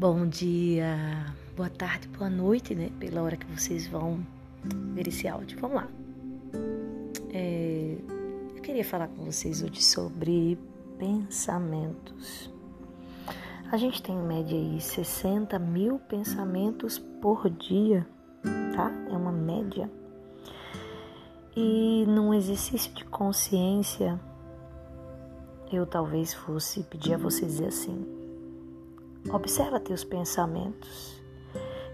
Bom dia, boa tarde, boa noite, né? Pela hora que vocês vão ver esse áudio. Vamos lá. É, eu queria falar com vocês hoje sobre pensamentos. A gente tem em média aí 60 mil pensamentos por dia, tá? É uma média. E num exercício de consciência, eu talvez fosse pedir a vocês assim: Observa teus pensamentos.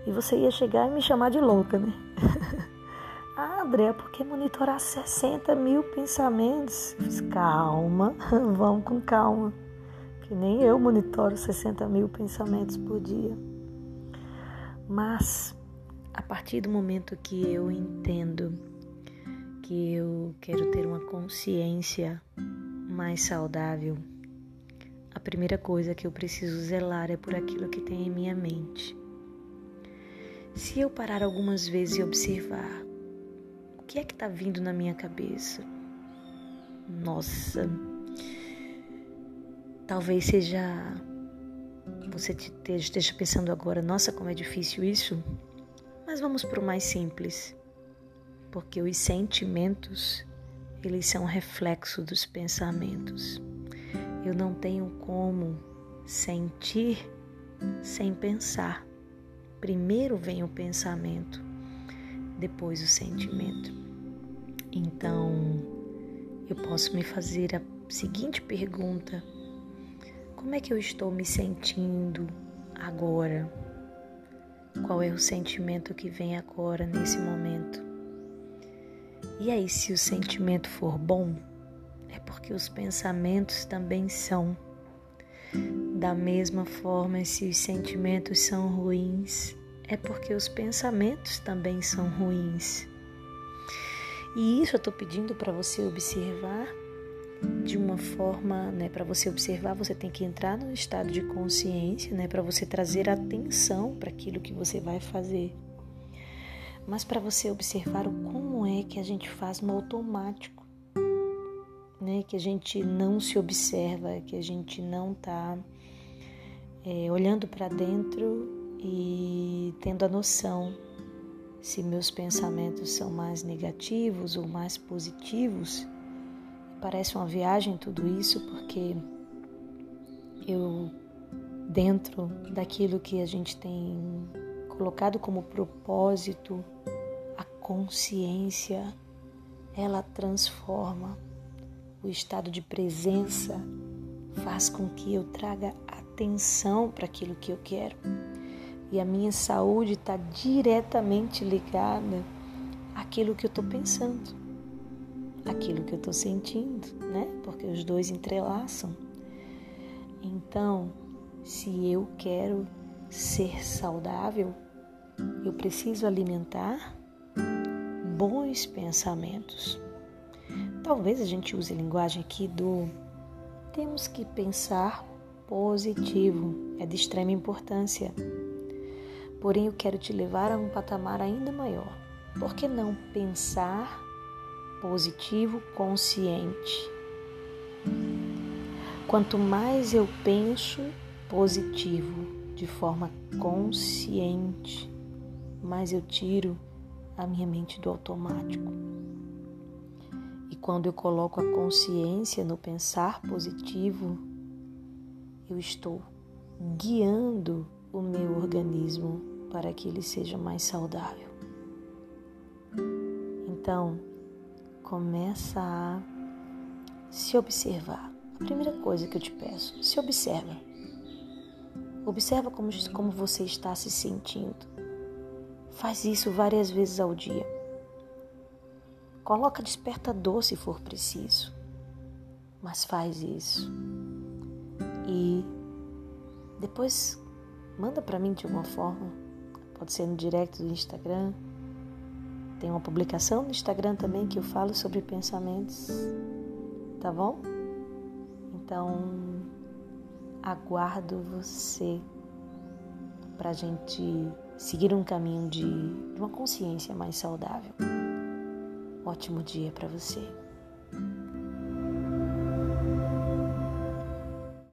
E você ia chegar e me chamar de louca, né? ah, André, por que monitorar 60 mil pensamentos? Calma, vamos com calma. Que nem eu monitoro 60 mil pensamentos por dia. Mas, a partir do momento que eu entendo que eu quero ter uma consciência mais saudável, primeira coisa que eu preciso zelar é por aquilo que tem em minha mente. Se eu parar algumas vezes e observar o que é que está vindo na minha cabeça, nossa, talvez seja. Você esteja pensando agora, nossa, como é difícil isso. Mas vamos para o mais simples, porque os sentimentos, eles são reflexo dos pensamentos. Eu não tenho como sentir sem pensar. Primeiro vem o pensamento, depois o sentimento. Então, eu posso me fazer a seguinte pergunta: Como é que eu estou me sentindo agora? Qual é o sentimento que vem agora nesse momento? E aí, se o sentimento for bom, é porque os pensamentos também são. Da mesma forma, se os sentimentos são ruins, é porque os pensamentos também são ruins. E isso eu estou pedindo para você observar de uma forma, né, para você observar, você tem que entrar no estado de consciência, né, para você trazer atenção para aquilo que você vai fazer. Mas para você observar o como é que a gente faz no automático né? Que a gente não se observa, que a gente não está é, olhando para dentro e tendo a noção se meus pensamentos são mais negativos ou mais positivos. Parece uma viagem tudo isso, porque eu, dentro daquilo que a gente tem colocado como propósito, a consciência, ela transforma o estado de presença faz com que eu traga atenção para aquilo que eu quero. E a minha saúde está diretamente ligada àquilo que eu estou pensando, àquilo que eu estou sentindo, né? Porque os dois entrelaçam. Então, se eu quero ser saudável, eu preciso alimentar bons pensamentos. Talvez a gente use a linguagem aqui do temos que pensar positivo, é de extrema importância. Porém, eu quero te levar a um patamar ainda maior. Por que não pensar positivo consciente? Quanto mais eu penso positivo de forma consciente, mais eu tiro a minha mente do automático. E quando eu coloco a consciência no pensar positivo, eu estou guiando o meu organismo para que ele seja mais saudável. Então, começa a se observar. A primeira coisa que eu te peço, se observa. Observa como, como você está se sentindo. Faz isso várias vezes ao dia. Coloca despertador se for preciso, mas faz isso. E depois manda para mim de alguma forma, pode ser no direct do Instagram. Tem uma publicação no Instagram também que eu falo sobre pensamentos, tá bom? Então, aguardo você para a gente seguir um caminho de uma consciência mais saudável ótimo dia para você.